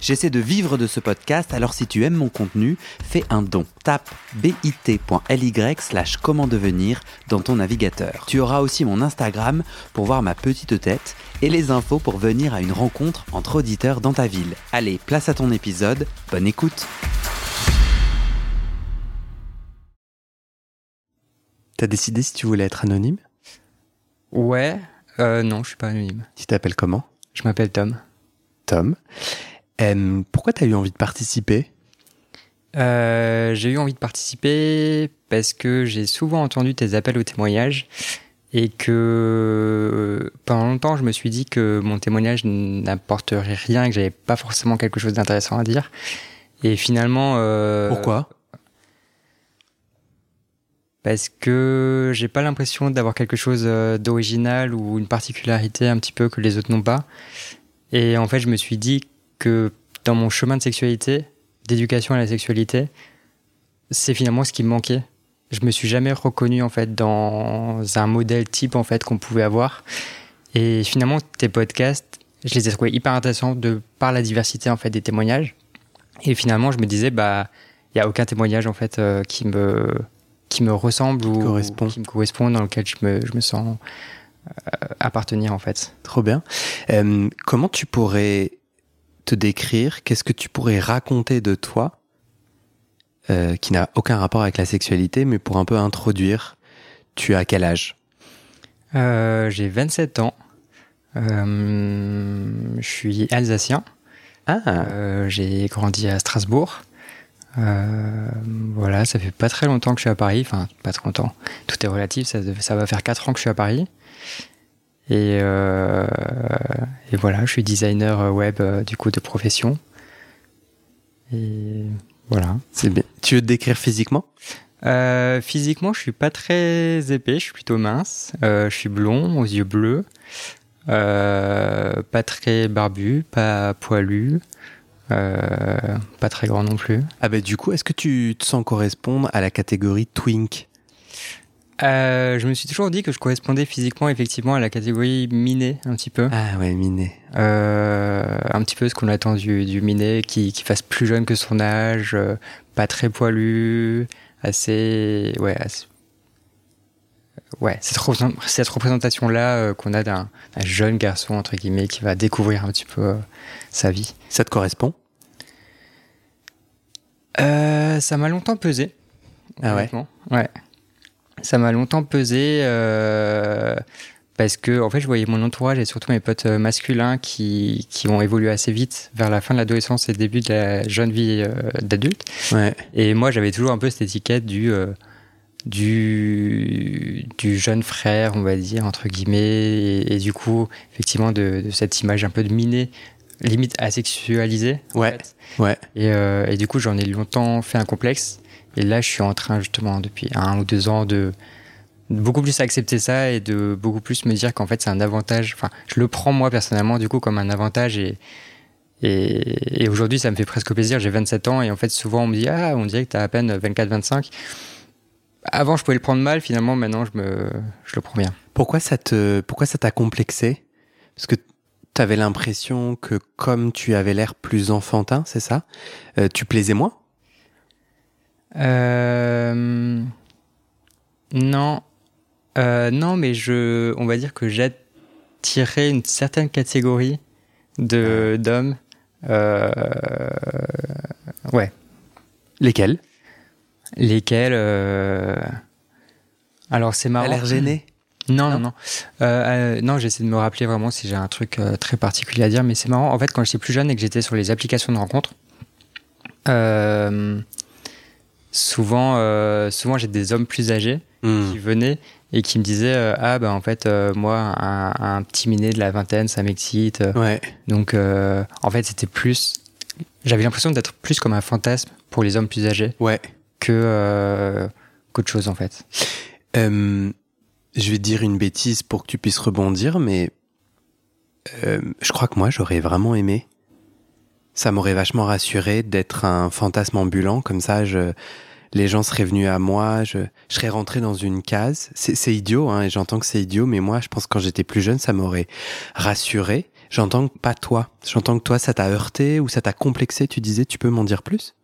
J'essaie de vivre de ce podcast, alors si tu aimes mon contenu, fais un don. Tape bit.ly slash comment devenir dans ton navigateur. Tu auras aussi mon Instagram pour voir ma petite tête et les infos pour venir à une rencontre entre auditeurs dans ta ville. Allez, place à ton épisode, bonne écoute T'as décidé si tu voulais être anonyme? Ouais, euh, non, je suis pas anonyme. Tu t'appelles comment? Je m'appelle Tom. Tom. Euh, pourquoi t'as eu envie de participer? Euh, j'ai eu envie de participer parce que j'ai souvent entendu tes appels au témoignage et que pendant longtemps je me suis dit que mon témoignage n'apporterait rien et que j'avais pas forcément quelque chose d'intéressant à dire. Et finalement, euh, Pourquoi? Parce que j'ai pas l'impression d'avoir quelque chose euh, d'original ou une particularité un petit peu que les autres n'ont pas. Et en fait, je me suis dit que dans mon chemin de sexualité, d'éducation à la sexualité, c'est finalement ce qui me manquait. Je me suis jamais reconnu en fait dans un modèle type en fait qu'on pouvait avoir. Et finalement, tes podcasts, je les ai trouvés hyper intéressants de par la diversité en fait des témoignages. Et finalement, je me disais bah il y a aucun témoignage en fait euh, qui me qui me ressemble ou Correspond. qui me correspond dans lequel je me, je me sens euh, appartenir en fait. Trop bien. Euh, comment tu pourrais te décrire Qu'est-ce que tu pourrais raconter de toi euh, qui n'a aucun rapport avec la sexualité, mais pour un peu introduire Tu as quel âge? Euh, j'ai 27 ans. Euh, je suis alsacien. Ah, Euh, j'ai grandi à Strasbourg. Voilà, ça fait pas très longtemps que je suis à Paris. Enfin, pas très longtemps. Tout est relatif. Ça, ça va faire 4 ans que je suis à Paris. Et, euh, et voilà, je suis designer web euh, du coup de profession. Et voilà. c'est bien. Tu veux te décrire physiquement? Euh, physiquement, je suis pas très épais, je suis plutôt mince. Euh, je suis blond, aux yeux bleus, pas très barbu, pas poilu, pas très grand non plus. Ah bah du coup, est-ce que tu te sens correspondre à la catégorie twink? Euh, je me suis toujours dit que je correspondais physiquement effectivement à la catégorie miné un petit peu. Ah ouais, miné. Euh, un petit peu ce qu'on attend du, du miné qui, qui fasse plus jeune que son âge, euh, pas très poilu, assez. Ouais, assez- ouais cette, cette représentation-là euh, qu'on a d'un jeune garçon, entre guillemets, qui va découvrir un petit peu euh, sa vie. Ça te correspond? Euh, ça m'a longtemps pesé. Ah ouais? Ouais. Ça m'a longtemps pesé euh, parce que en fait, je voyais mon entourage et surtout mes potes euh, masculins qui, qui ont évolué assez vite vers la fin de l'adolescence et le début de la jeune vie euh, d'adulte. Ouais. Et moi, j'avais toujours un peu cette étiquette du euh, du du jeune frère, on va dire entre guillemets, et, et du coup, effectivement, de, de cette image un peu de miné, limite asexualisée. en Ouais. fait. Ouais. Et, euh, et du coup, j'en ai longtemps fait un complexe. Et là, je suis en train, justement, depuis un ou deux ans, de beaucoup plus accepter ça et de beaucoup plus me dire qu'en fait, c'est un avantage. Enfin, je le prends, moi, personnellement, du coup, comme un avantage. Et, et, aujourd'hui, ça me fait presque plaisir. J'ai 27 ans et en fait, souvent, on me dit Ah, on dirait que t'as à peine 24-25. Avant, je pouvais le prendre mal. Finalement, maintenant, je, me, je le prends bien. Pourquoi ça te, pourquoi ça t'a complexé? Parce que tu avais l'impression que comme tu avais l'air plus enfantin, c'est ça? Euh, Tu plaisais moins? Euh, non, Euh, non, mais je, on va dire que j'attirais une certaine catégorie de d'hommes. Euh, ouais, Lesquels? Lesquels. euh, alors c'est marrant. T'as l'air gêné? Non, Non non, non. Euh, euh, non, j'essaie de me rappeler vraiment si j'ai un truc euh, très particulier à dire, mais c'est marrant. En fait, quand j'étais plus jeune et que j'étais sur les applications de rencontres, euh, souvent, euh, souvent j'ai des hommes plus âgés Hmm. qui venaient et qui me disaient euh, Ah, bah en fait, euh, moi, un, un petit minet de la vingtaine, ça m'excite. Ouais. Donc, en fait, c'était plus. J'avais l'impression d'être plus comme un fantasme pour les hommes plus âgés Ouais. que qu'autre chose, en fait. Je vais te dire une bêtise pour que tu puisses rebondir, mais je crois que moi, j'aurais vraiment aimé. Ça m'aurait vachement rassuré d'être un fantasme ambulant, comme ça, je, les gens seraient venus à moi, je, je serais rentré dans une case. C'est idiot, hein, et j'entends que c'est idiot, mais moi, je pense que quand j'étais plus jeune, ça m'aurait rassuré. J'entends pas toi. J'entends que toi, ça t'a heurté ou ça t'a complexé. Tu disais, tu peux m'en dire plus?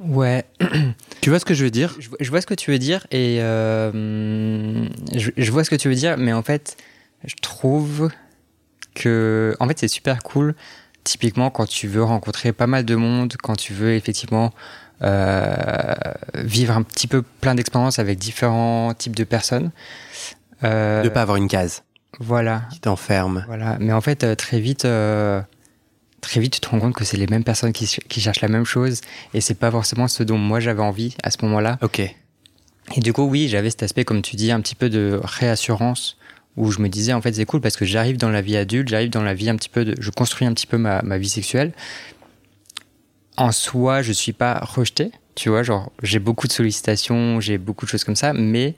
Ouais. tu vois ce que je veux dire? Je, vois ce que tu veux dire et euh, je, je, vois ce que tu veux dire, mais en fait, je trouve que, en fait, c'est super cool. Typiquement, quand tu veux rencontrer pas mal de monde, quand tu veux effectivement euh, vivre un petit peu plein d'expériences avec différents types de personnes. Euh, de pas avoir une case. Voilà. Qui t'enferme. Voilà. Mais en fait, euh, très vite, euh, très vite, tu te rends compte que c'est les mêmes personnes qui, qui, cherchent la même chose et c'est pas forcément ce dont moi j'avais envie à ce moment-là. Ok. Et du coup, oui, j'avais cet aspect, comme tu dis, un petit peu de réassurance où je me disais en fait c'est cool parce que j'arrive dans la vie adulte, j'arrive dans la vie un petit peu de, je construis un petit peu ma, ma vie sexuelle. En soi, je suis pas rejeté, tu vois, genre j'ai beaucoup de sollicitations, j'ai beaucoup de choses comme ça, mais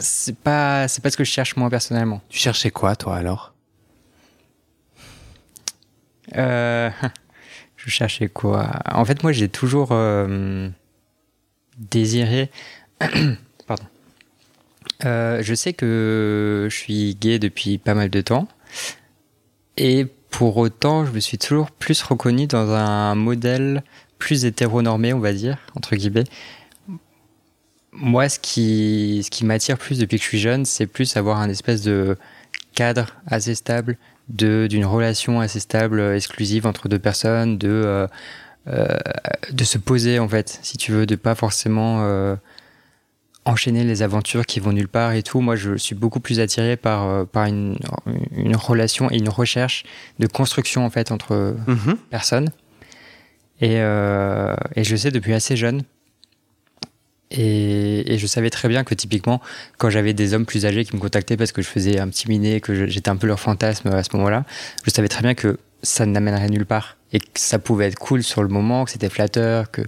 c'est pas c'est pas ce que je cherche moi personnellement. Tu cherchais quoi toi alors? Euh, Je cherchais quoi? En fait, moi j'ai toujours euh, désiré. Euh, je sais que je suis gay depuis pas mal de temps. Et pour autant, je me suis toujours plus reconnu dans un modèle plus hétéronormé, on va dire, entre guillemets. Moi, ce qui, ce qui m'attire plus depuis que je suis jeune, c'est plus avoir un espèce de cadre assez stable, d'une relation assez stable, exclusive entre deux personnes, de, euh, euh, de se poser, en fait, si tu veux, de pas forcément euh, enchaîner les aventures qui vont nulle part et tout. Moi, je suis beaucoup plus attiré par, euh, par une, une relation et une recherche de construction en fait entre Mhm. personnes. Et, euh, et je sais depuis assez jeune. Et, et je savais très bien que typiquement, quand j'avais des hommes plus âgés qui me contactaient parce que je faisais un petit miné, que j'étais un peu leur fantasme à ce moment-là, je savais très bien que ça n'amènerait nulle part et que ça pouvait être cool sur le moment, que c'était flatteur, que, que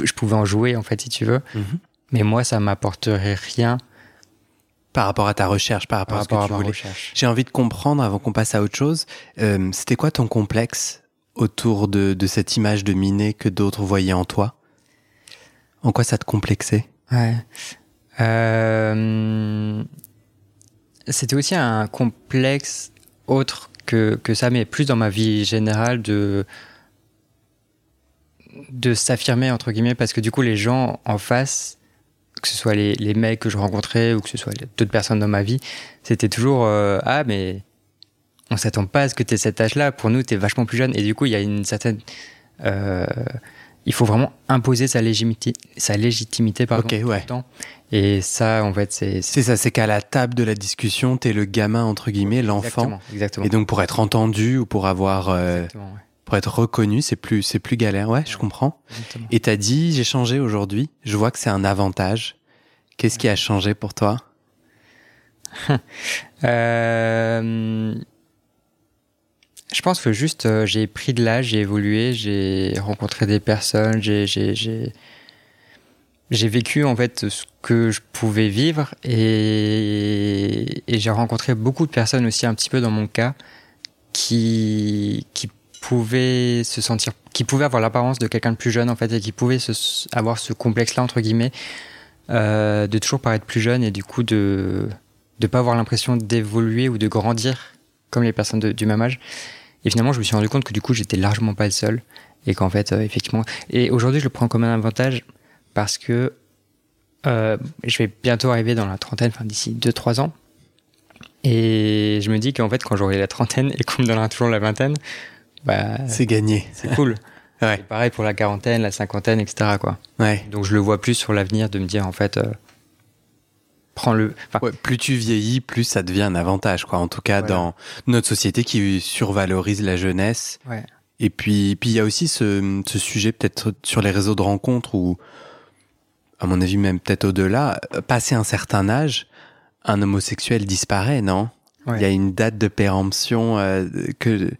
je, je pouvais en jouer en fait si tu veux. Mhm. Mais moi, ça m'apporterait rien Par rapport à ta recherche, par rapport par à ce que à tu ma voulais. recherche. J'ai envie de comprendre avant qu'on passe à autre chose. euh, C'était quoi ton complexe autour de, de cette image de miné que d'autres voyaient en toi? En quoi ça te complexait? Ouais. Euh, C'était aussi un complexe autre que, que ça, mais plus dans ma vie générale de de s'affirmer entre guillemets parce que du coup les gens en face que ce soit les, les mecs que je rencontrais ou que ce soit d'autres personnes dans ma vie c'était toujours euh, ah mais on s'attend pas à ce que tu aies cet âge là pour nous tu es vachement plus jeune et du coup il y a une certaine euh, il faut vraiment imposer sa légitimité sa légitimité pardon, Ok, ouais. temps. et ça en fait c'est C'est ça, c'est qu'à la table de la discussion, t'es le gamin entre guillemets, l'enfant. exactement, exactement. Et donc pour être entendu ou pour avoir, euh, Exactement, ouais. Pour être reconnu, c'est plus, c'est plus galère. Ouais, je comprends. Exactement. Et t'as dit, j'ai changé aujourd'hui. Je vois que c'est un avantage. Qu'est-ce qui a changé pour toi? Euh, je pense que juste euh, j'ai pris de l'âge, j'ai évolué, j'ai rencontré des personnes, j'ai j'ai vécu en fait ce que je pouvais vivre et, et j'ai rencontré beaucoup de personnes aussi un petit peu dans mon cas qui qui pouvaient se sentir qui pouvaient avoir l'apparence de quelqu'un de plus jeune en fait et qui pouvaient se, avoir ce complexe là entre guillemets euh, de toujours paraître plus jeune et du coup de de pas avoir l'impression d'évoluer ou de grandir comme les personnes du même âge. Et finalement, je me suis rendu compte que du coup, j'étais largement pas le seul et qu'en fait, euh, effectivement, et aujourd'hui, je le prends comme un avantage parce que euh, je vais bientôt arriver dans la trentaine, enfin d'ici 2-3 ans. Et je me dis qu'en fait, quand j'aurai la trentaine et qu'on me donnera toujours la vingtaine, bah, C'est gagné. c'est cool. Ouais. Et pareil pour la quarantaine, la cinquantaine, etc. Quoi. Ouais. Donc je le vois plus sur l'avenir de me dire, en fait, euh. Enfin, Ouais, plus tu vieillis, plus ça devient un avantage, quoi. En tout cas, Voilà. dans notre société qui survalorise la jeunesse. Et puis, puis il y a aussi ce, ce sujet peut-être sur les réseaux de rencontres où, à mon avis, même peut-être au-delà, euh, passé un certain âge, un homosexuel disparaît, non? Il y a une date de péremption euh, que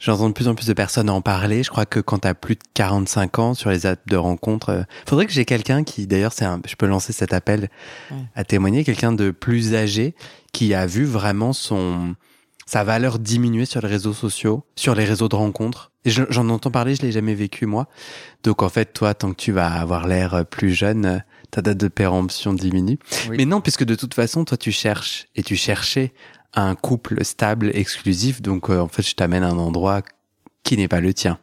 j'entends de plus en plus de personnes en parler. Je crois que quand tu as plus de 45 ans sur les apps de rencontres, euh, faudrait que j'ai quelqu'un qui, d'ailleurs, c'est un, je peux lancer cet appel Ouais. à témoigner, quelqu'un de plus âgé qui a vu vraiment son sa valeur diminuer sur les réseaux sociaux, sur les réseaux de rencontres J'en entends parler, je l'ai jamais vécu moi. Donc en fait, toi, tant que tu vas avoir l'air plus jeune, ta date de péremption diminue. Mais non, puisque de toute façon, toi, tu cherches et tu cherchais un couple stable, exclusif. Donc en fait, je t'amène à un endroit qui n'est pas le tien.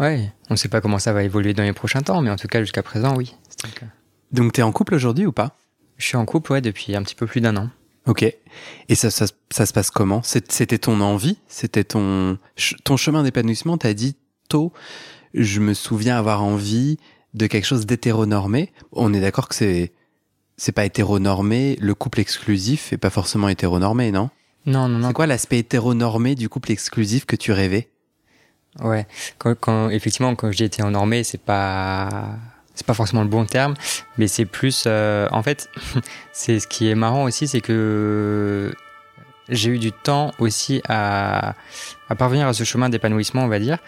Ouais, on ne sait pas comment ça va évoluer dans les prochains temps, mais en tout cas, jusqu'à présent, oui. Donc, tu es en couple aujourd'hui ou pas? Je suis en couple, ouais, depuis un petit peu plus d'un an. Ok. Et ça, ça, se passe comment? C'était ton envie? C'était ton, ton chemin d'épanouissement? T'as dit tôt, je me souviens avoir envie de quelque chose d'hétéronormé. On est d'accord que c'est c'est pas hétéronormé, le couple exclusif est pas forcément hétéronormé, non? Non, non, non. C'est quoi l'aspect hétéronormé du couple exclusif que tu rêvais? Ouais, quand, effectivement, quand j'ai été en normé, c'est pas c'est pas forcément le bon terme, mais c'est plus. Euh, en fait, c'est ce qui est marrant aussi, c'est que j'ai eu du temps aussi à, à parvenir à ce chemin d'épanouissement, on va dire,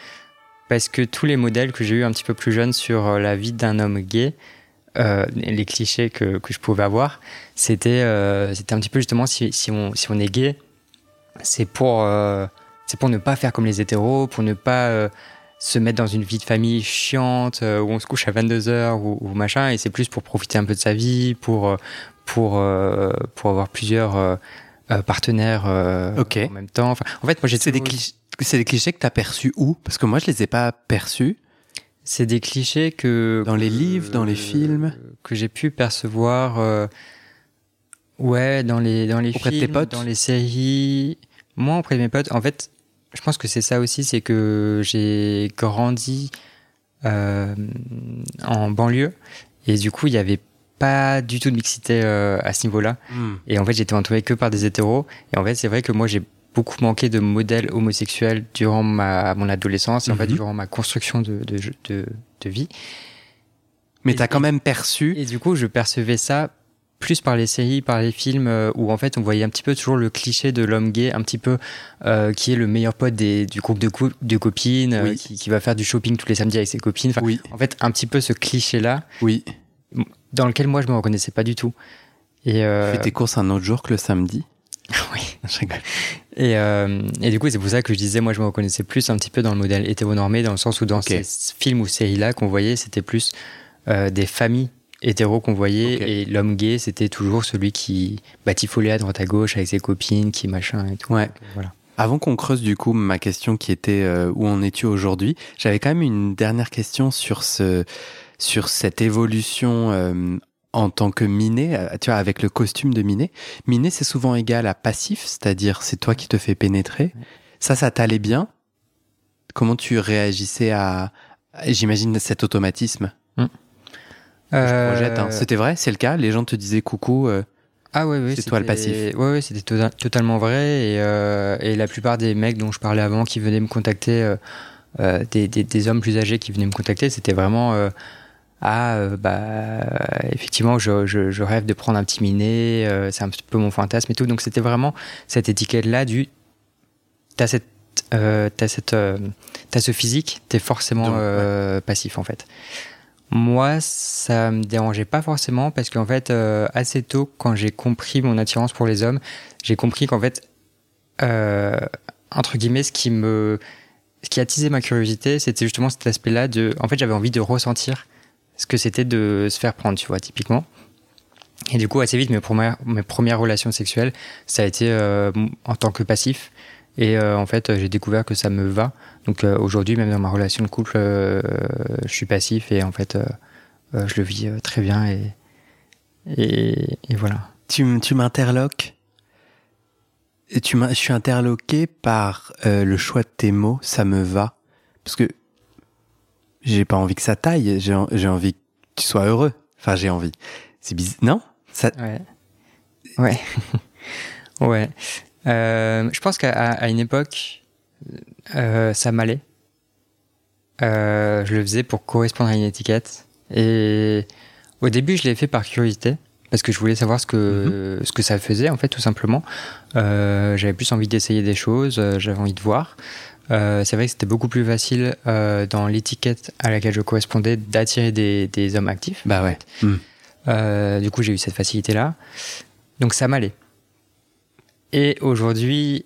parce que tous les modèles que j'ai eu un petit peu plus jeune sur euh, la vie d'un homme gay, euh, les clichés que, que je pouvais avoir, c'était euh, c'était un petit peu justement si, si, on, si on est gay, c'est pour euh, c'est pour ne pas faire comme les hétéros, pour ne pas euh, se mettre dans une vie de famille chiante euh, où on se couche à 22h ou, ou, machin, et c'est plus pour profiter un peu de sa vie, pour, euh, pour, pour avoir plusieurs partenaires en même temps. Enfin, en fait, moi j'ai. C'est des, clichés, des clichés que tu as perçus où? Parce que moi je les ai pas perçus. C'est des clichés que. Dans les livres, dans les films Que j'ai pu percevoir. Ouais, dans les, dans les films, dans les séries. Moi, auprès de mes potes, en fait, je pense que c'est ça aussi, c'est que j'ai grandi euh, en banlieue et du coup il n'y avait pas du tout de mixité euh, à ce niveau-là. Mm. Et en fait j'étais entouré que par des hétéros. Et en fait c'est vrai que moi j'ai beaucoup manqué de modèles homosexuels durant ma, mon adolescence et en fait mm-hmm. durant ma construction de, de, de, de vie. Mais tu as quand même perçu. Et du coup je percevais ça plus par les séries, par les films, euh, où en fait on voyait un petit peu toujours le cliché de l'homme gay, un petit peu euh, qui est le meilleur pote des, du groupe de, de copines, euh, qui, qui, va faire du shopping tous les samedis avec ses copines. Enfin, oui. En fait, un petit peu ce cliché-là, oui. dans lequel moi je me reconnaissais pas du tout. Et euh... Tu fais tes courses un autre jour que le samedi? Oui. Je rigole. Et, euh, et du coup, c'est pour ça que je disais, moi je me reconnaissais plus un petit peu dans le modèle hétéronormé, dans le sens où dans okay. ces films ou séries-là qu'on voyait, c'était plus des familles hétéro qu'on voyait okay. et l'homme gay c'était toujours celui qui batifolait à droite à gauche avec ses copines qui machin et tout ouais. Voilà avant qu'on creuse du coup ma question qui était euh, où en es-tu aujourd'hui j'avais quand même une dernière question sur ce sur cette évolution euh, en tant que miné euh, tu vois avec le costume de miné miné c'est souvent égal à passif c'est-à-dire c'est toi qui te fais pénétrer ça ça t'allait bien comment tu réagissais à j'imagine cet automatisme? Mmh. Euh... Projette, hein. C'était vrai, c'est le cas? Les gens te disaient coucou. Euh, ah ouais, ouais c'est toi le passif. Ouais, ouais c'était to totalement vrai. Et, euh, et, la plupart des mecs dont je parlais avant qui venaient me contacter, euh, des, des, des, hommes plus âgés qui venaient me contacter, c'était vraiment ah bah effectivement je, je, je, rêve de prendre un petit minet, c'est un petit peu mon fantasme et tout. Donc c'était vraiment cette étiquette là du t'as cette t'as cette t'as ce physique, t'es forcément Donc, ouais. passif en fait. Moi, ça me dérangeait pas forcément parce qu'en fait, euh, assez tôt, quand j'ai compris mon attirance pour les hommes, j'ai compris qu'en fait, euh, entre guillemets, ce qui me, ce qui attisait ma curiosité, c'était justement cet aspect-là de, en fait, j'avais envie de ressentir ce que c'était de se faire prendre, tu vois, typiquement. Et du coup, assez vite, mes premières, mes premières relations sexuelles, ça a été euh, en tant que passif. Et euh, en fait, j'ai découvert que ça me va. Donc euh, aujourd'hui, même dans ma relation de couple, euh, je suis passif et en fait, je le vis très bien et, et, voilà. Tu, tu m'interloques tu je suis interloqué par le choix de tes mots, ça me va. Parce que j'ai pas envie que ça taille, j'ai envie que tu sois heureux. Enfin, j'ai envie. C'est bizarre. Non? Ça... Ouais. Ouais. ouais. Euh, je pense qu'à une époque, euh, ça m'allait. Euh, je le faisais pour correspondre à une étiquette. Et au début, je l'ai fait par curiosité, parce que je voulais savoir ce que, mm -hmm. ce que ça faisait, en fait, tout simplement. J'avais plus envie d'essayer des choses, j'avais envie de voir. Euh, c'est vrai que c'était beaucoup plus facile dans l'étiquette à laquelle je correspondais d'attirer des, des, hommes actifs. Bah ouais. Mm. du coup, j'ai eu cette facilité-là. Donc ça m'allait. Et aujourd'hui,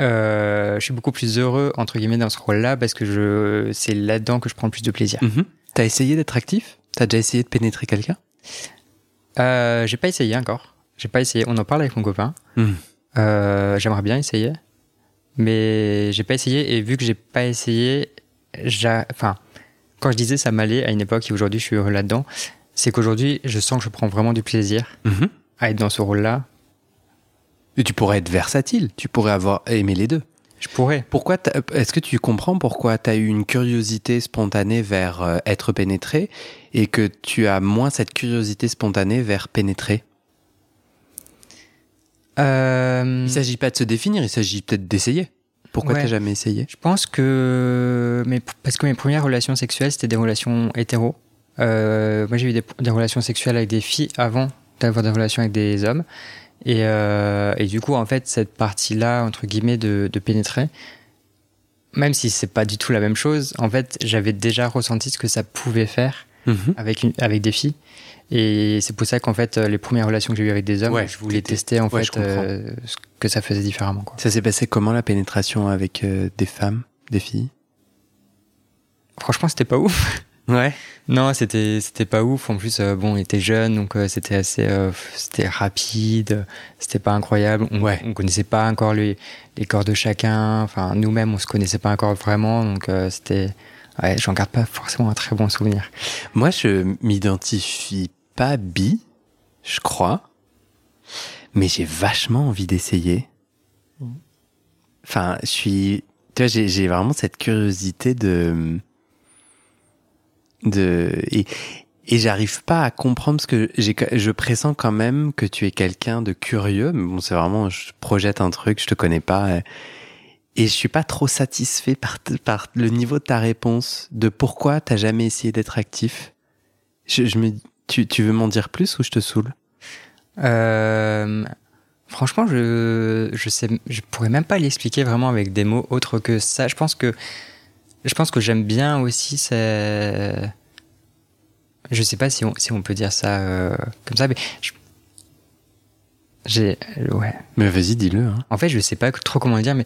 euh, je suis beaucoup plus heureux entre guillemets dans ce rôle-là parce que je, c'est là-dedans que je prends le plus de plaisir. Mhm. T'as essayé d'être actif? T'as déjà essayé de pénétrer quelqu'un? Euh, j'ai pas essayé encore. J'ai pas essayé. On en parle avec mon copain. Euh, J'aimerais bien essayer, mais j'ai pas essayé. Et vu que j'ai pas essayé, enfin, quand je disais ça m'allait à une époque et aujourd'hui je suis heureux là-dedans, c'est qu'aujourd'hui je sens que je prends vraiment du plaisir Mhm. à être dans ce rôle-là. Et tu pourrais être versatile, tu pourrais avoir aimé les deux. Je pourrais. Pourquoi Est-ce que tu comprends pourquoi tu as eu une curiosité spontanée vers euh, être pénétré et que tu as moins cette curiosité spontanée vers pénétrer? Euh, Il s'agit pas de se définir, il s'agit peut-être d'essayer. Pourquoi Ouais. t'as jamais essayé? Je pense que. Mais, parce que mes premières relations sexuelles, c'était des relations hétéros. Euh, moi, j'ai eu des, des relations sexuelles avec des filles avant d'avoir des relations avec des hommes. Et, euh, et du coup, en fait, cette partie-là, entre guillemets, de, de pénétrer, même si c'est pas du tout la même chose, en fait, j'avais déjà ressenti ce que ça pouvait faire Mhm. avec, une, avec des filles. Et c'est pour ça qu'en fait, les premières relations que j'ai eues avec des hommes, Ouais, je voulais tester en ouais, fait euh, ce que ça faisait différemment. Quoi. Ça s'est passé comment la pénétration avec euh, des femmes, des filles? Franchement, c'était pas ouf. Ouais. Non, c'était c'était pas ouf. En plus, euh, bon, on était jeunes, donc euh, c'était assez, euh, c'était rapide, c'était pas incroyable. On, Ouais. on connaissait pas encore les, les corps de chacun. Enfin, nous-mêmes, on se connaissait pas encore vraiment, donc euh, c'était, ouais, j'en garde pas forcément un très bon souvenir. Moi, je m'identifie pas bi, je crois, mais j'ai vachement envie d'essayer. Enfin, je suis, tu vois, j'ai vraiment cette curiosité de, de et et j'arrive pas à comprendre parce que je pressens quand même que tu es quelqu'un de curieux. Mais bon, c'est vraiment, je projette un truc, je te connais pas. euh, Et je suis pas trop satisfait par, par le niveau de ta réponse, de pourquoi t'as jamais essayé d'être actif. Je, je me, tu, tu veux m'en dire plus ou je te saoule? Euh, franchement, je je sais, je pourrais même pas l'expliquer vraiment avec des mots autres que ça. Je pense que je pense que j'aime bien aussi c'est je sais pas si on, si on peut dire ça euh, comme ça mais je- j'ai ouais Mais vas-y, dis-le. Hein. en fait je sais pas trop comment le dire mais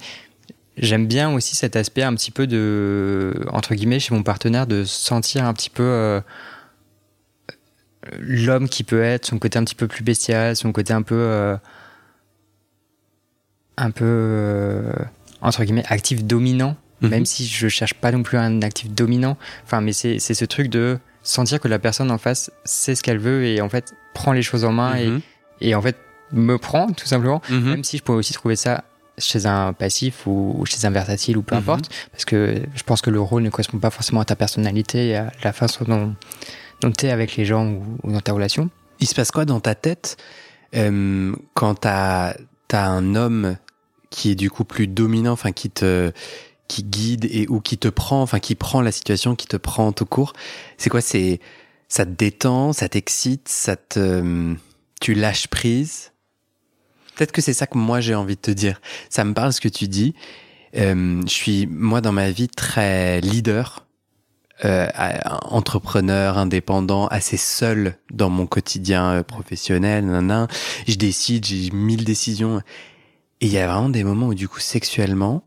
j'aime bien aussi cet aspect un petit peu de entre guillemets chez mon partenaire de sentir un petit peu euh, l'homme qui peut être son côté un petit peu plus bestial son côté un peu euh, un peu euh, entre guillemets actif dominant Mhm. même si je cherche pas non plus un actif dominant enfin mais c'est c'est ce truc de sentir que la personne en face sait ce qu'elle veut et en fait prend les choses en main Mhm. et, et en fait me prend tout simplement Mhm. même si je pourrais aussi trouver ça chez un passif ou, chez un versatile ou peu importe, parce que je pense que le rôle ne correspond pas forcément à ta personnalité et à la façon dont, dont tu avec les gens ou, dans ta relation. Il se passe quoi dans ta tête euh, quand t'as as un homme qui est du coup plus dominant, enfin qui te qui guide et ou qui te prend, enfin qui prend la situation, qui te prend tout court? C'est quoi? C'est ça te détend, ça t'excite, ça te tu lâches prise? Peut-être que c'est ça que moi j'ai envie de te dire. Ça me parle ce que tu dis. Euh, je suis moi dans ma vie très leader, euh, entrepreneur, indépendant, assez seul dans mon quotidien euh, professionnel. Nanan. Je décide, j'ai mille décisions. Et il y a vraiment des moments où du coup sexuellement,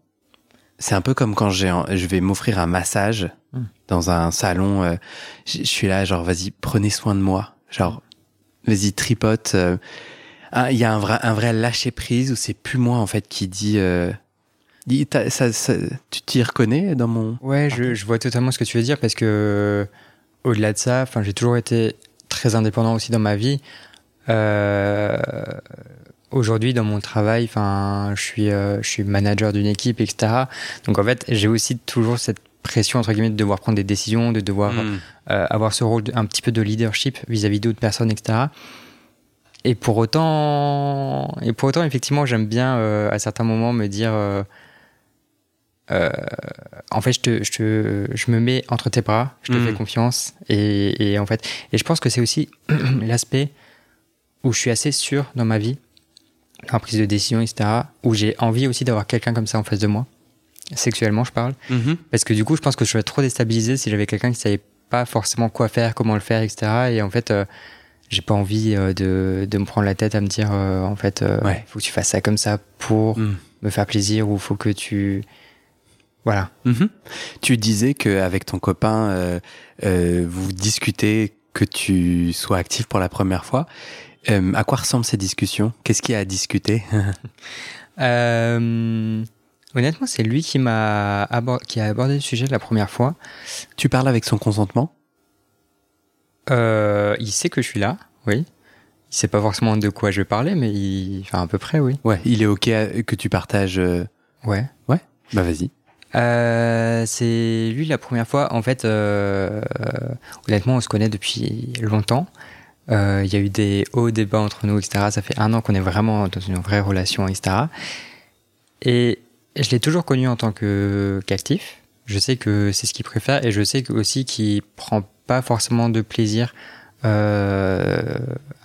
c'est un peu comme quand j'ai, je vais m'offrir un massage Mm. dans un salon. euh, je je suis là, genre vas-y, prenez soin de moi. Genre, vas-y, tripote. euh. Ah, Il y a un vrai, un vrai lâcher prise où c'est plus moi en fait qui dit. Euh, ça- ça- tu t'y reconnais dans mon. Ouais, je, je vois totalement ce que tu veux dire parce que au-delà de ça, enfin, j'ai toujours été très indépendant aussi dans ma vie. Euh, Aujourd'hui, dans mon travail, enfin, je suis, euh, je suis manager d'une équipe, etc. Donc en fait, j'ai aussi toujours cette pression entre guillemets de devoir prendre des décisions, de devoir Mm. euh, avoir ce rôle de- un petit peu de leadership vis-à-vis d'autres personnes, etc. Et pour autant, et pour autant, effectivement, j'aime bien euh, à certains moments me dire, euh, euh, en fait, je, te, je, te, je me mets entre tes bras, je te Mhm. fais confiance, et, et en fait, et je pense que c'est aussi l'aspect où je suis assez sûr dans ma vie, en prise de décision, etc., où j'ai envie aussi d'avoir quelqu'un comme ça en face de moi, sexuellement, je parle. Mhm. Parce que du coup, je pense que je serais trop déstabilisé si j'avais quelqu'un qui savait pas forcément quoi faire, comment le faire, etc. Et en fait, euh, j'ai pas envie euh, de, de me prendre la tête à me dire, euh, en fait, Ouais. faut que tu fasses ça comme ça pour Mm. me faire plaisir ou faut que tu voilà. Mhm. Tu disais qu'avec ton copain, euh, euh, vous discutez que tu sois actif pour la première fois. Euh, à quoi ressemblent ces discussions? Qu'est-ce qu'il y a à discuter? Honnêtement, c'est lui qui m'a qui a abordé le sujet la première fois. Tu parles avec son consentement? Il sait que je suis là, oui. Il sait pas forcément de quoi je vais parler, mais il, enfin à peu près, oui. Ouais, il est ok que tu partages. Ouais. Ouais. Bah vas-y. Euh, c'est lui la première fois. En fait, euh, honnêtement, on se connaît depuis longtemps. Euh, il y a eu des hauts débats entre nous, etc. Ça fait un an qu'on est vraiment dans une vraie relation, etc. Et je l'ai toujours connu en tant que qu'actif. Je sais que c'est ce qu'il préfère et je sais aussi qu'il prend pas forcément de plaisir euh,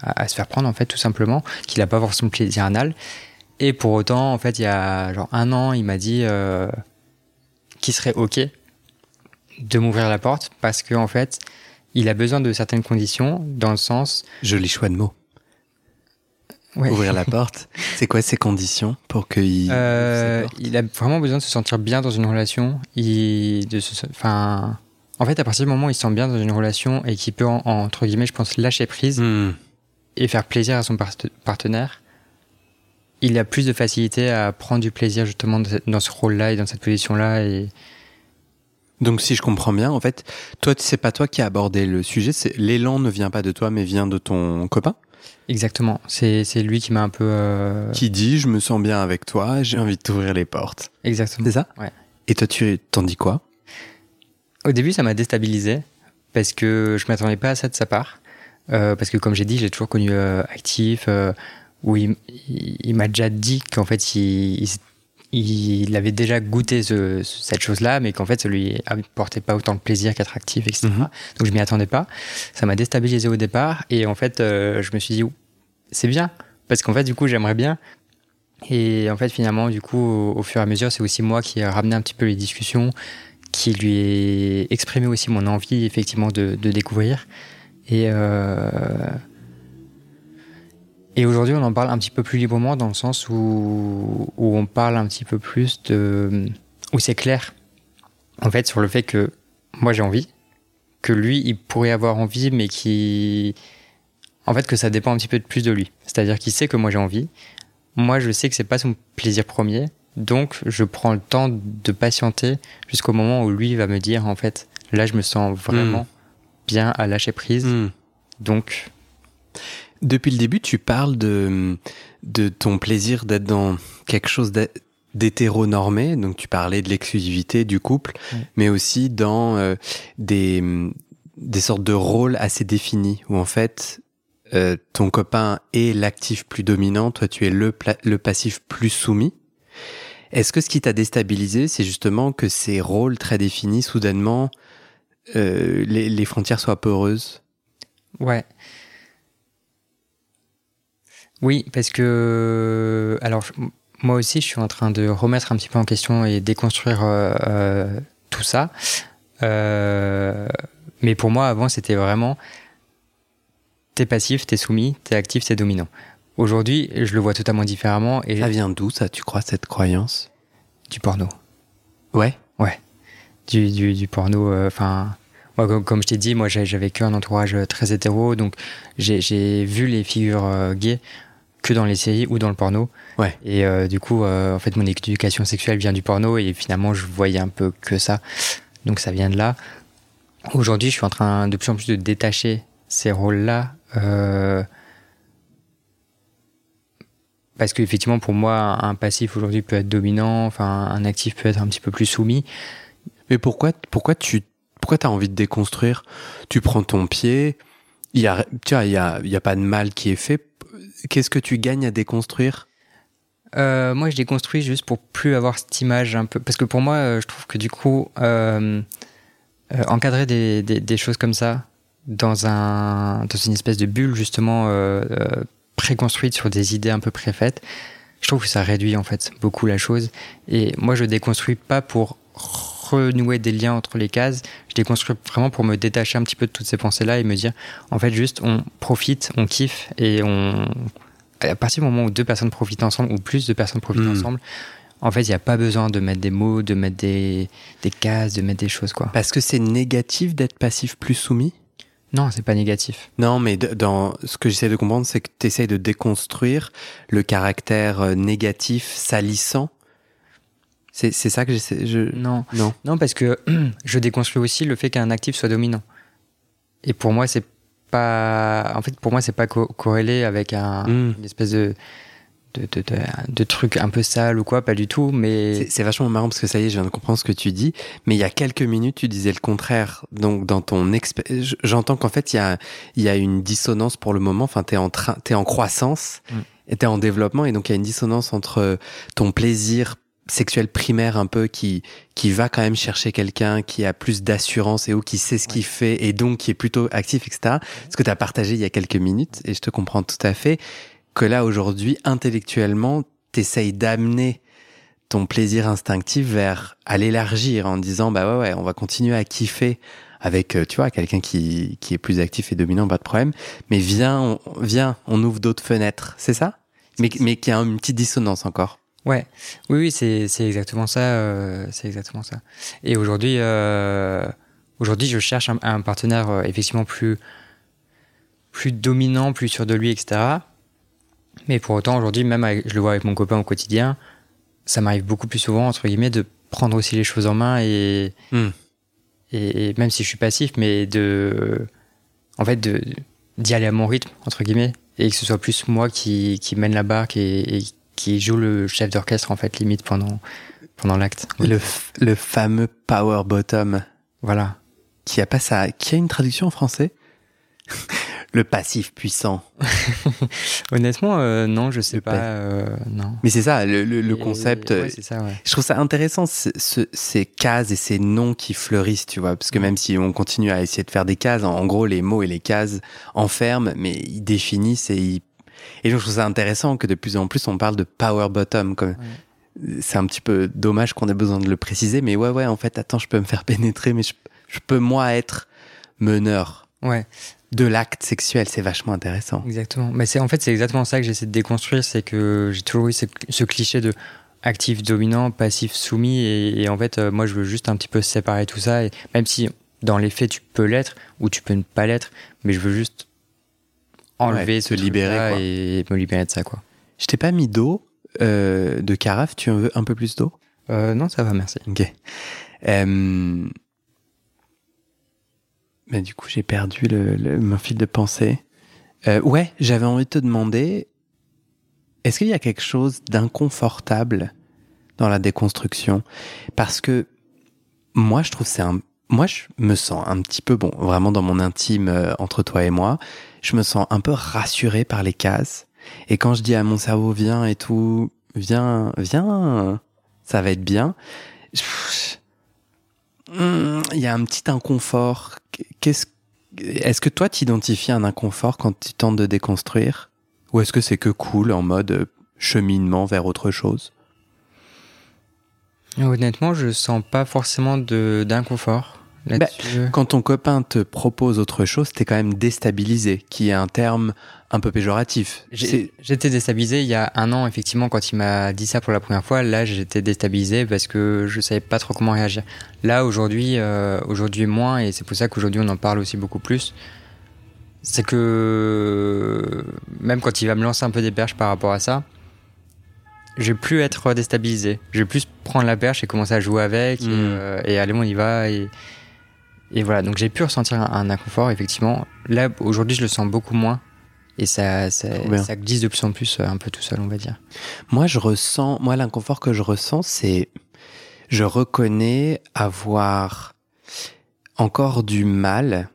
à, à, se faire prendre en fait tout simplement, qu'il a pas forcément de plaisir anal. Et pour autant, en fait, il y a genre un an, il m'a dit euh, qui serait OK de m'ouvrir la porte parce qu'en en fait, il a besoin de certaines conditions dans le sens. Joli choix de mots. Ouais. Ouvrir la porte. C'est quoi ces conditions pour qu'il. Euh, il a vraiment besoin de se sentir bien dans une relation. Il, de se, enfin, en fait, à partir du moment où il se sent bien dans une relation et qu'il peut, en, entre guillemets, je pense, lâcher prise mmh. et faire plaisir à son partenaire, il a plus de facilité à prendre du plaisir justement dans ce rôle-là et dans cette position-là. Et... Donc si je comprends bien, en fait, toi, c'est pas toi qui as abordé le sujet, l'élan ne vient pas de toi, mais vient de ton copain? Exactement, c'est lui qui m'a un peu... Euh... Qui dit, je me sens bien avec toi, j'ai envie de t'ouvrir les portes. Exactement. C'est ça? Ouais. Et toi, tu t'en dis quoi? Au début, ça m'a déstabilisé, parce que je m'attendais pas à ça de sa part. Euh, parce que comme j'ai dit, j'ai toujours connu euh, actif, euh, où il, il, m'a déjà dit qu'en fait, il, il, il, avait déjà goûté ce, cette chose-là, mais qu'en fait, ça lui apportait pas autant de plaisir qu'attractif, etc. Mm -hmm. Donc, je m'y attendais pas. Ça m'a déstabilisé au départ. Et en fait, euh, je me suis dit, c'est bien. Parce qu'en fait, du coup, j'aimerais bien. Et en fait, finalement, du coup, au, au fur et à mesure, c'est aussi moi qui ai ramené un petit peu les discussions, qui lui ai exprimé aussi mon envie, effectivement, de, de découvrir. Et, euh, et aujourd'hui, on en parle un petit peu plus librement dans le sens où, où on parle un petit peu plus de. où c'est clair, en fait, sur le fait que moi j'ai envie, que lui, il pourrait avoir envie, mais qui. En fait, que ça dépend un petit peu plus de lui. C'est-à-dire qu'il sait que moi j'ai envie. Moi, je sais que c'est pas son plaisir premier. Donc, je prends le temps de patienter jusqu'au moment où lui va me dire, en fait, là, je me sens vraiment mmh. bien à lâcher prise. Mmh. Donc. Depuis le début, tu parles de, de ton plaisir d'être dans quelque chose d'hétéronormé. Donc, tu parlais de l'exclusivité du couple, mmh. mais aussi dans euh, des, des sortes de rôles assez définis où en fait, euh, ton copain est l'actif plus dominant, toi tu es le, le passif plus soumis. Est-ce que ce qui t'a déstabilisé, c'est justement que ces rôles très définis, soudainement, euh, les, les frontières soient poreuses Ouais. Oui, parce que alors moi aussi, je suis en train de remettre un petit peu en question et déconstruire euh, euh, tout ça. Euh, mais pour moi, avant, c'était vraiment t'es passif, t'es soumis, t'es actif, t'es dominant. Aujourd'hui, je le vois totalement différemment. Et ça vient d'où, ça, tu crois, cette croyance? Du porno. Ouais? Ouais. Du, du, du porno, enfin. Moi, comme, comme, je t'ai dit, moi, j'avais vécu un entourage très hétéro, donc j'ai vu les figures euh, gays que dans les séries ou dans le porno. Ouais. Et euh, du coup, euh, en fait, mon éducation sexuelle vient du porno et finalement, je voyais un peu que ça. Donc, ça vient de là. Aujourd'hui, je suis en train de plus en plus de détacher ces rôles-là. Euh, parce qu'effectivement, pour moi, un passif aujourd'hui peut être dominant, enfin, un actif peut être un petit peu plus soumis. Mais pourquoi, pourquoi tu pourquoi tu as envie de déconstruire? Tu prends ton pied, il y a, tiens, il y a, il y a pas de mal qui est fait. Qu'est-ce que tu gagnes à déconstruire euh, Moi, je déconstruis juste pour plus avoir cette image un peu. Parce que pour moi, je trouve que du coup, euh, euh, encadrer des, des, choses comme ça dans, un, dans une espèce de bulle, justement, euh, préconstruite sur des idées un peu préfaites, je trouve que ça réduit en fait beaucoup la chose. Et moi, je déconstruis pas pour renouer des liens entre les cases. Je déconstruis vraiment pour me détacher un petit peu de toutes ces pensées-là et me dire, en fait, juste, on profite, on kiffe et on. À partir du moment où deux personnes profitent ensemble ou plus de personnes profitent mmh. ensemble, En fait, il n'y a pas besoin de mettre des mots, de mettre des, des cases, de mettre des choses, quoi. Parce que c'est négatif d'être passif plus soumis? Non, c'est pas négatif. Non, mais dans ce que j'essaie de comprendre, c'est que tu essayes de déconstruire le caractère euh, négatif, salissant. C'est c'est ça que j'essaie. Je... Non. Non. Non, parce que je déconstruis aussi le fait qu'un actif soit dominant. Et pour moi, c'est pas. En fait, pour moi, c'est pas co- corrélé avec un, Mm. une espèce de de, de, de, de truc un peu sale ou quoi, pas du tout. Mais C'est- vachement marrant parce que ça y est, je viens de comprendre ce que tu dis. Mais il y a quelques minutes, tu disais le contraire. Donc, dans ton j- j'entends qu'en fait, il y a, y a une dissonance pour le moment. Enfin, t'es en train, t'es en croissance Mm. et t'es en développement. Et donc, il y a une dissonance entre ton plaisir sexuel primaire un peu qui, qui va quand même chercher quelqu'un qui a plus d'assurance et ou qui sait ce qu'il fait et donc qui est plutôt actif, etc. Ce que tu as partagé il y a quelques minutes et je te comprends tout à fait que là, aujourd'hui, intellectuellement, t'essayes d'amener ton plaisir instinctif vers à l'élargir en disant bah ouais ouais on va continuer à kiffer avec euh, tu vois quelqu'un qui, qui est plus actif et dominant pas de problème. Mais viens on, viens on ouvre d'autres fenêtres c'est ça? Mais mais qui a une petite dissonance encore Ouais, oui, oui, c'est c'est exactement ça. euh, c'est exactement ça. Et aujourd'hui, euh, aujourd'hui, je cherche un, un partenaire euh, effectivement plus plus dominant, plus sûr de lui, etc. Mais pour autant, aujourd'hui, même avec- je le vois avec mon copain au quotidien, ça m'arrive beaucoup plus souvent entre guillemets de prendre aussi les choses en main et Hmm. et, et même si je suis passif, mais de en fait de d'y aller à mon rythme entre guillemets et que ce soit plus moi qui, qui mène la barque et, et qui joue le chef d'orchestre en fait limite pendant pendant l'acte. le, le fameux power bottom Voilà. qui a pas ça qui a une traduction en français? Le passif puissant Honnêtement, euh, non, je sais Le pas. pa- euh, non. mais c'est ça le, le- concept euh, ouais, c'est ça. Ouais. Je trouve ça intéressant, ce- ce- ces cases et ces noms qui fleurissent, tu vois, parce que même si on continue à essayer de faire des cases, en, en gros, les mots et les cases enferment, mais ils définissent et ils... Et donc, je trouve ça intéressant que de plus en plus, on parle de power bottom, comme... C'est un petit peu dommage qu'on ait besoin de le préciser, mais ouais, ouais, en fait, attends, je peux me faire pénétrer, mais je, je peux, moi, être meneur Ouais, de l'acte sexuel, c'est vachement intéressant. exactement. Mais c'est en fait c'est exactement ça que j'essaie de déconstruire, c'est que j'ai toujours eu ce, ce cliché de actif dominant, passif soumis, et, et en fait euh, moi je veux juste un petit peu séparer tout ça, et même si dans les faits tu peux l'être ou tu peux ne pas l'être, mais je veux juste enlever Ouais, te libérer, quoi. et me libérer de ça quoi. Je t'ai pas mis d'eau, euh, de carafe, tu en veux un peu plus d'eau? Euh, non ça va merci. Ok. Euh... Mais du coup, j'ai perdu le, le- mon fil de pensée. Euh, ouais, j'avais envie de te demander, est-ce qu'il y a quelque chose d'inconfortable dans la déconstruction? Parce que moi, je trouve c'est un... Moi, je me sens un petit peu, bon, vraiment dans mon intime euh, entre toi et moi, je me sens un peu rassuré par les cases. Et quand je dis à mon cerveau, viens et tout, viens, viens, ça va être bien. Il y a un petit inconfort. Qu'est-ce, est-ce que toi, tu identifies un inconfort quand tu tentes de déconstruire? Ou est-ce que c'est que cool en mode euh, cheminement vers autre chose? Honnêtement je sens pas forcément d'inconfort là-dessus. Quand ton copain te propose autre chose, t'es quand même déstabilisé, qui est un terme un peu péjoratif. J'étais déstabilisé il y a un an, effectivement, quand il m'a dit ça pour la première fois. Là, j'étais déstabilisé parce que je savais pas trop comment réagir. Là, aujourd'hui, euh, aujourd'hui moins, et c'est pour ça qu'aujourd'hui on en parle aussi beaucoup plus. C'est que même quand il va me lancer un peu des perches par rapport à ça, je vais plus être déstabilisé. Je vais plus prendre la perche et commencer à jouer avec, et, Mm. euh, et allez, on y va. Et, et voilà, donc j'ai pu ressentir un, un inconfort, effectivement. Là, aujourd'hui, je le sens beaucoup moins. Et ça, ça, ça glisse de plus en plus euh, un peu tout seul, on va dire. Moi, je ressens, moi, l'inconfort que je ressens, c'est, je reconnais avoir encore du mal.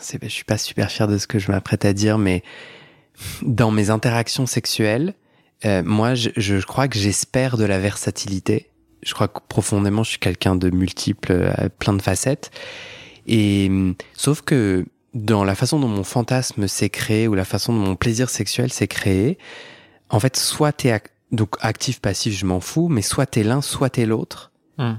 C'est, je suis pas super fier de ce que je m'apprête à dire, mais dans mes interactions sexuelles, euh, moi, je, je crois que j'espère de la versatilité. Je crois que profondément, je suis quelqu'un de multiple, euh, plein de facettes. Et hum, sauf que dans la façon dont mon fantasme s'est créé ou la façon dont mon plaisir sexuel s'est créé, en fait, soit t'es ac- donc actif, passif, je m'en fous, mais soit t'es l'un, soit t'es l'autre. Hmm.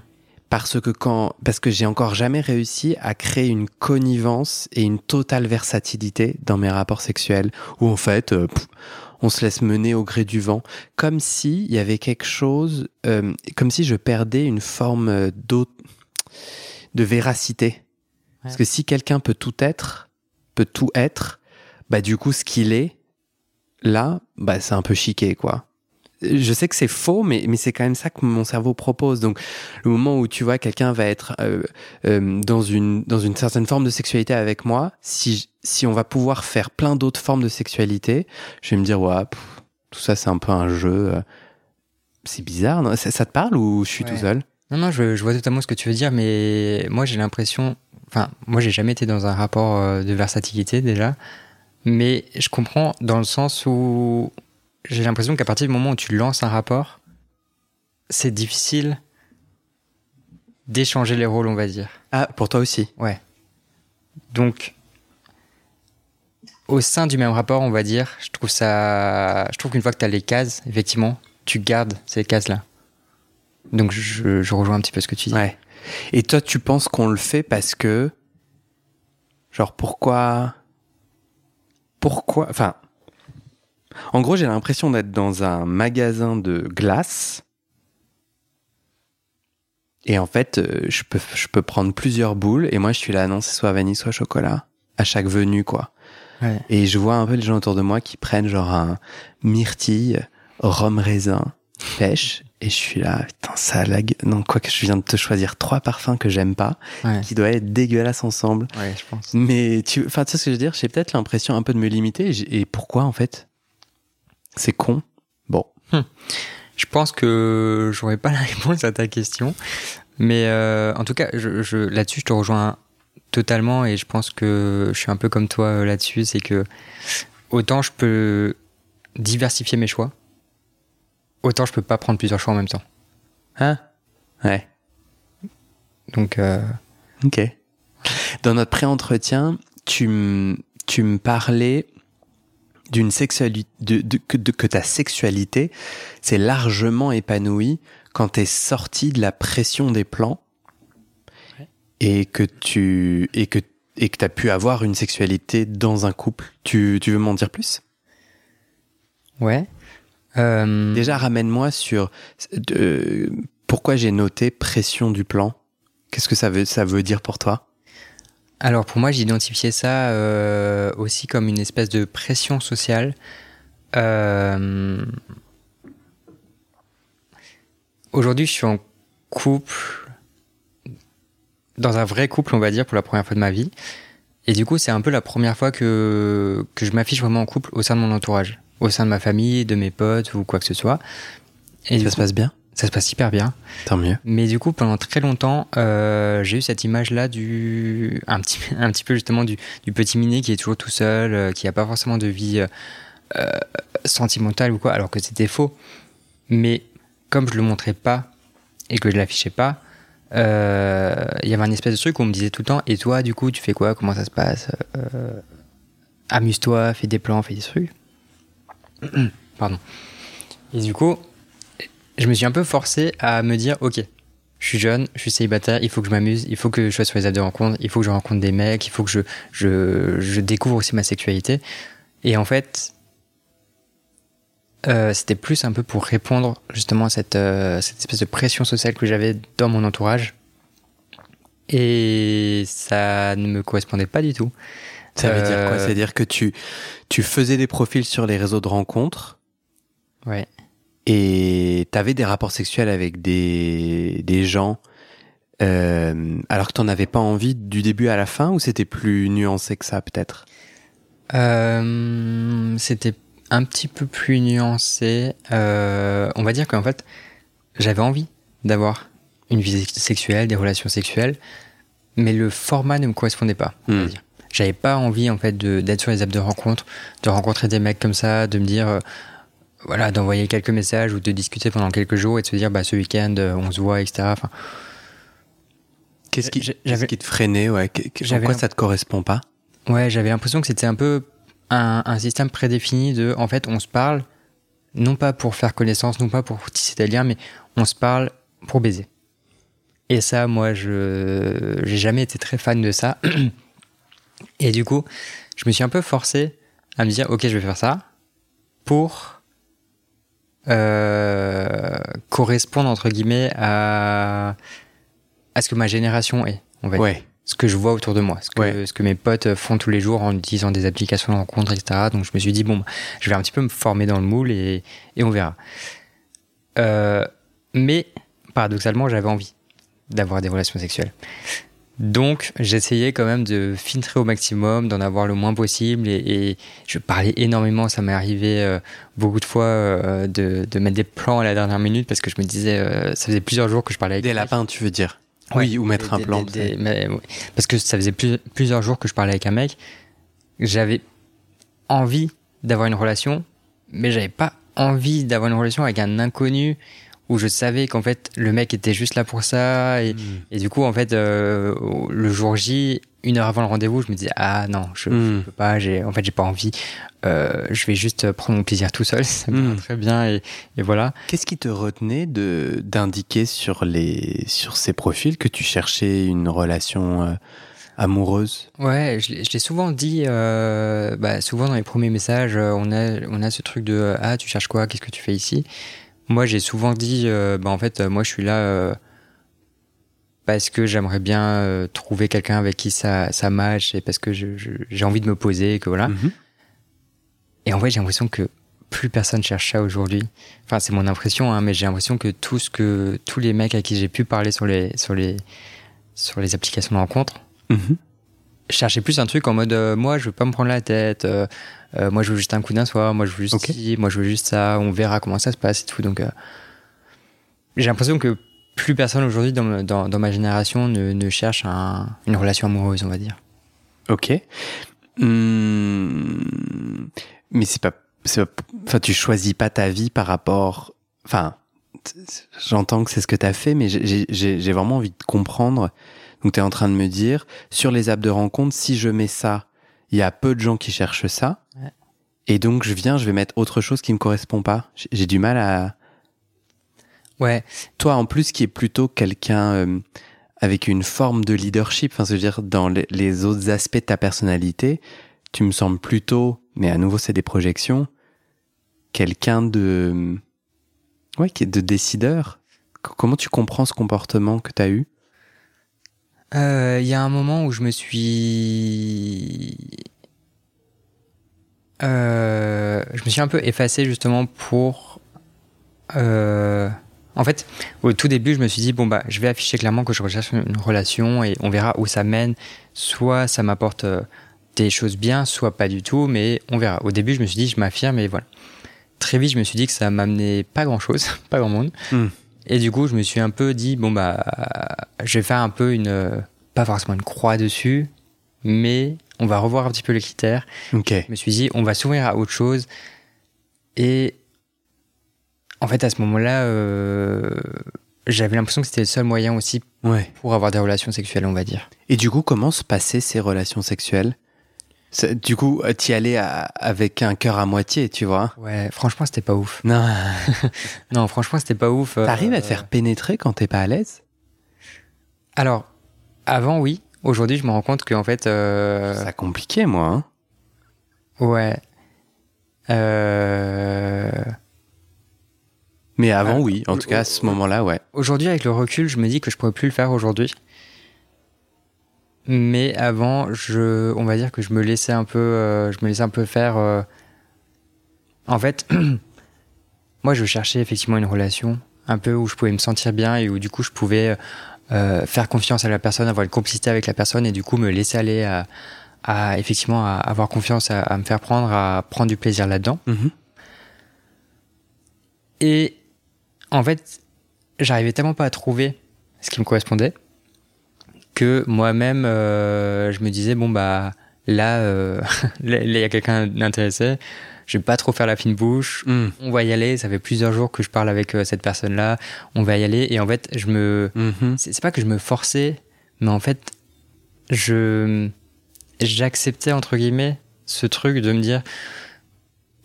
Parce que quand, parce que j'ai encore jamais réussi à créer une connivence et une totale versatilité dans mes rapports sexuels, où en fait, euh, pff, on se laisse mener au gré du vent, comme si il y avait quelque chose, euh, comme si je perdais une forme euh, de véracité. Parce que si quelqu'un peut tout être, peut tout être, bah du coup ce qu'il est là, bah c'est un peu chiqué quoi je sais que c'est faux, mais, mais c'est quand même ça que mon cerveau propose. Donc, le moment où tu vois quelqu'un va être euh, euh, dans, une, dans une certaine forme de sexualité avec moi, si, si on va pouvoir faire plein d'autres formes de sexualité, je vais me dire, ouais, tout ça c'est un peu un jeu. Euh, c'est bizarre, non? Ça, ça, te parle ou je suis tout seul? Non, non, je, je, vois totalement ce que tu veux dire, mais moi j'ai l'impression. Enfin, moi j'ai jamais été dans un rapport de versatilité déjà, mais je comprends dans le sens où j'ai l'impression qu'à partir du moment où tu lances un rapport, c'est difficile d'échanger les rôles, on va dire. Ah, pour toi aussi Ouais. Donc, au sein du même rapport, on va dire, je trouve ça. Je trouve qu'une fois que tu as les cases, effectivement, tu gardes ces cases-là. Donc, je, je, rejoins un petit peu ce que tu dis. Ouais. Et toi, tu penses qu'on le fait parce que. Genre, pourquoi. Pourquoi. Enfin, en gros, j'ai l'impression d'être dans un magasin de glace. Et en fait, euh, je peux, je peux prendre plusieurs boules. Et moi, je suis là, non, c'est soit vanille, soit chocolat. À chaque venue, quoi. Et je vois un peu les gens autour de moi qui prennent genre un myrtille, rhum raisin, pêche. Et je suis là, putain, ça lag. Non, quoi que je viens de te choisir trois parfums que j'aime pas, qui doivent être dégueulasses ensemble. Ouais, je pense. Mais tu, enfin, tu sais ce que je veux dire? J'ai peut-être l'impression un peu de me limiter. Et pourquoi, en fait? C'est con. Bon. Hmm. Je pense que j'aurais pas la réponse à ta question. Mais euh, en tout cas, je, là-dessus, je te rejoins totalement et je pense que je suis un peu comme toi euh, là-dessus. C'est que autant je peux diversifier mes choix, autant je peux pas prendre plusieurs choix en même temps. Hein? Ouais. Donc. Euh... Ok. Dans notre pré-entretien, tu, tu me parlais d'une sexualité, de, que, que, ta sexualité s'est largement épanouie quand tu es sorti de la pression des plans et que tu et que et que tu as pu avoir une sexualité dans un couple. Tu, tu veux m'en dire plus? Ouais. Euh... Déjà, ramène-moi sur pourquoi j'ai noté pression du plan. Qu'est-ce que ça veut, ça veut dire pour toi? Alors pour moi, j'identifiais ça euh, aussi comme une espèce de pression sociale. Euh, aujourd'hui, je suis en couple, dans un vrai couple, on va dire, pour la première fois de ma vie. Et du coup, c'est un peu la première fois que, que je m'affiche vraiment en couple au sein de mon entourage, au sein de ma famille, de mes potes ou quoi que ce soit. Et ça se passe bien? ça se passe hyper bien. Tant mieux. Mais du coup, pendant très longtemps, euh, j'ai eu cette image-là du un petit un petit peu justement du, du petit miné qui est toujours tout seul, euh, qui n'a pas forcément de vie euh, sentimentale ou quoi, alors que c'était faux. Mais comme je le montrais pas et que je l'affichais pas, il y avait un espèce de truc où on me disait tout le temps. Et toi, du coup, tu fais quoi? Comment ça se passe? Amuse-toi, fais des plans, fais des trucs. Pardon. Et du coup, je me suis un peu forcé à me dire, ok, je suis jeune, je suis célibataire, il faut que je m'amuse, il faut que je sois sur les apps de rencontre, il faut que je rencontre des mecs, il faut que je, découvre aussi ma sexualité. Et en fait, euh, c'était plus un peu pour répondre justement à euh, cette espèce de pression sociale que j'avais dans mon entourage. Et ça ne me correspondait pas du tout. Ça veut dire quoi? C'est-à-dire que tu, tu faisais des profils sur les réseaux de rencontres. Ouais. Et t'avais des rapports sexuels avec des, des gens euh, alors que t'en avais pas envie du début à la fin ou c'était plus nuancé que ça peut-être? Euh, C'était un petit peu plus nuancé. Euh, on va dire qu'en fait, j'avais envie d'avoir une vie sexuelle, des relations sexuelles, mais le format ne me correspondait pas. Hmm. J'avais pas envie en fait d'être sur les apps de rencontre, de rencontrer des mecs comme ça, de me dire voilà, d'envoyer quelques messages ou de discuter pendant quelques jours et de se dire, bah, ce week-end, euh, on se voit, etc. Enfin, Qu'est-ce qui, qui, te freinait ouais Pourquoi ça te correspond pas? Ouais, j'avais l'impression que c'était un peu un, un, système prédéfini de, en fait, on se parle, non pas pour faire connaissance, non pas pour tisser des liens, mais on se parle pour baiser. Et ça, moi, je j'ai jamais été très fan de ça. Et du coup, je me suis un peu forcé à me dire, ok, je vais faire ça, pour euh, correspondre entre guillemets à, à ce que ma génération est, on va dire. Ce que je vois autour de moi, ce que, Ouais. ce que mes potes font tous les jours en utilisant des applications de rencontres, etc. Donc je me suis dit, bon, je vais un petit peu me former dans le moule et, et on verra. Euh, mais paradoxalement, j'avais envie d'avoir des relations sexuelles. Donc, j'essayais quand même de filtrer au maximum, d'en avoir le moins possible. Et, et je parlais énormément. Ça m'est arrivé euh, beaucoup de fois euh, de, de mettre des plans à la dernière minute parce que je me disais, euh, ça faisait plusieurs jours que je parlais avec Des lapins, tu veux dire Ouais, Oui, ou mettre des- un plan. des- des- mais, ouais. parce que ça faisait plus- plusieurs jours que je parlais avec un mec. J'avais envie d'avoir une relation, mais j'avais pas envie d'avoir une relation avec un inconnu où je savais qu'en fait le mec était juste là pour ça. Et, Mm. et du coup en fait euh, le jour J une heure avant le rendez-vous je me disais ah non je, je Mm. peux pas j'ai en fait j'ai pas envie. Euh, je vais juste prendre mon plaisir tout seul. Ça me Mm. va très bien. Et, et voilà. Qu'est-ce qui te retenait de d'indiquer sur les sur ces profils que tu cherchais une relation euh, amoureuse? Ouais, je l'ai souvent dit, bah, souvent dans les premiers messages, on a, on a ce truc de Ah, tu cherches quoi? Qu'est-ce que tu fais ici? Moi, j'ai souvent dit euh, bah, En fait, euh, moi, je suis là euh, parce que j'aimerais bien euh, trouver quelqu'un avec qui ça, ça match et parce que j'ai envie de me poser, que voilà. Mhm. Et en vrai, j'ai l'impression que plus personne cherche ça aujourd'hui. Enfin, c'est mon impression, hein, mais j'ai l'impression que tout ce que tous les mecs à qui j'ai pu parler sur les, sur les, sur les applications de rencontre, Mhm. Cherchais plus un truc en mode euh, moi je veux pas me prendre la tête euh, euh, moi je veux juste un coup d'un soir moi je veux juste ci, moi je veux juste ça on verra comment ça se passe et tout donc j'ai l'impression que plus personne aujourd'hui dans, dans, dans ma génération ne, ne cherche un- une relation amoureuse on va dire Ok. Hmm, Mais c'est pas, enfin, tu choisis pas ta vie par rapport, enfin, j'entends que c'est ce que tu as fait, mais j'ai vraiment envie de comprendre. Donc, tu es en train de me dire, sur les apps de rencontre, si je mets ça, il y a peu de gens qui cherchent ça. Ouais. Et donc, je viens, je vais mettre autre chose qui me correspond pas. J'ai- du mal à, ouais toi en plus qui est plutôt quelqu'un euh, avec une forme de leadership, enfin, c'est-à-dire dans les, autres aspects de ta personnalité, tu me sembles plutôt, mais à nouveau c'est des projections, quelqu'un de, ouais, qui est de décideur. Comment tu comprends ce comportement que tu as eu? Euh, il y a un moment où je me suis Euh, je me suis un peu effacé justement pour euh, en fait au tout début je me suis dit bon bah je vais afficher clairement que je recherche une relation et on verra où ça mène. Soit ça m'apporte euh, des choses bien soit pas du tout mais on verra. Au début je me suis dit je m'affirme et voilà. Très vite je me suis dit que ça m'amenait pas grand chose pas grand monde. Hmm. Et du coup je me suis un peu dit bon bah je vais faire un peu une pas forcément une croix dessus mais on va revoir un petit peu les critères Ok. je me suis dit, on va s'ouvrir à autre chose. Et en fait, à ce moment-là, euh, j'avais l'impression que c'était le seul moyen aussi Ouais. pour avoir des relations sexuelles, on va dire. Et du coup, comment se passaient ces relations sexuelles? Du coup, t'y allais à- avec un cœur à moitié, tu vois Ouais, franchement, c'était pas ouf. Non. Non, franchement, c'était pas ouf. euh, T'arrives à te faire pénétrer quand t'es pas à l'aise? Alors, avant, oui. Aujourd'hui, je me rends compte qu'en fait. euh, Ça compliqué, moi. hein. Ouais. Euh, Mais avant, Ah, oui. En tout cas, à ce moment-là, ouais. Aujourd'hui, avec le recul, je me dis que je pourrais plus le faire aujourd'hui. Mais avant, je, on va dire que je me laissais un peu, euh, je me laissais un peu faire. euh, En fait, moi, je cherchais effectivement une relation un peu où je pouvais me sentir bien et où du coup je pouvais euh, faire confiance à la personne, avoir une complicité avec la personne et du coup me laisser aller à, à, effectivement à avoir confiance, à, à me faire prendre, à prendre du plaisir là-dedans. Mhm. Et en fait, j'arrivais tellement pas à trouver ce qui me correspondait que moi-même, euh, je me disais, bon, bah là, euh, là, il y a quelqu'un d'intéressé, je vais pas trop faire la fine bouche, Mm. on va y aller, ça fait plusieurs jours que je parle avec euh, cette personne-là, on va y aller, et en fait, je me. Mhm. C'est pas que je me forçais, mais en fait, je. J'acceptais, entre guillemets, ce truc de me dire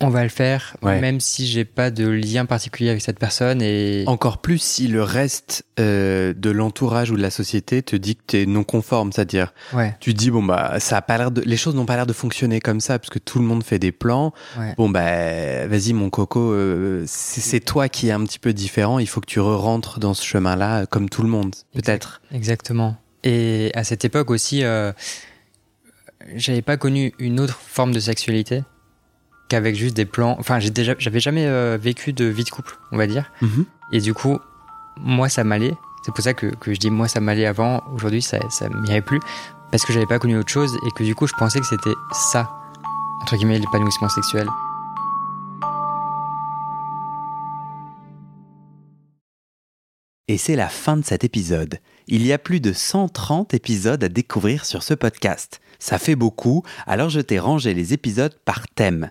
on va le faire, Ouais. même si j'ai pas de lien particulier avec cette personne. Et Encore plus si le reste euh, de l'entourage ou de la société te dit que tu es non conforme, c'est-à-dire ouais, tu dis bon bah ça a pas l'air de les choses n'ont pas l'air de fonctionner comme ça parce que tout le monde fait des plans. ouais. Bon bah vas-y mon coco, euh, c'est toi qui est un petit peu différent, il faut que tu re-rentres dans ce chemin-là euh, comme tout le monde, peut-être. Exactement. Et à cette époque aussi, euh, j'avais pas connu une autre forme de sexualité qu'avec juste des plans. Enfin, j'ai déjà, j'avais jamais euh, vécu de vie de couple, on va dire. Mhm. Et du coup, moi, ça m'allait. C'est pour ça que, que je dis moi, ça m'allait avant. Aujourd'hui, ça, ça m'irait plus parce que j'avais pas connu autre chose et que du coup, je pensais que c'était ça entre guillemets l'épanouissement sexuel. Et c'est la fin de cet épisode. Il y a plus de 130 épisodes à découvrir sur ce podcast. Ça fait beaucoup, alors je t'ai rangé les épisodes par thème.